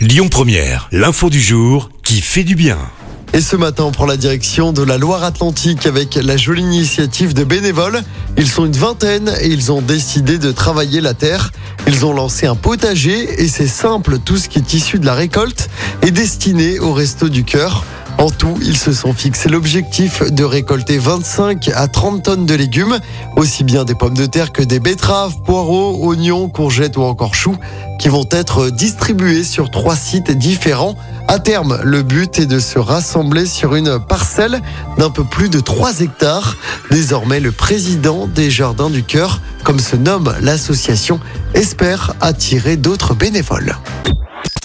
Lyon Première, l'info du jour qui fait du bien. Et ce matin, on prend la direction de la Loire-Atlantique avec la jolie initiative de bénévoles. Ils sont une vingtaine et ils ont décidé de travailler la terre. Ils ont lancé un potager et c'est simple, tout ce qui est issu de la récolte est destiné au resto du cœur. En tout, ils se sont fixés l'objectif de récolter 25 à 30 tonnes de légumes, aussi bien des pommes de terre que des betteraves, poireaux, oignons, courgettes ou encore choux, qui vont être distribués sur trois sites différents. À terme, le but est de se rassembler sur une parcelle d'un peu plus de 3 hectares. Désormais, le président des Jardins du Cœur, comme se nomme l'association, espère attirer d'autres bénévoles.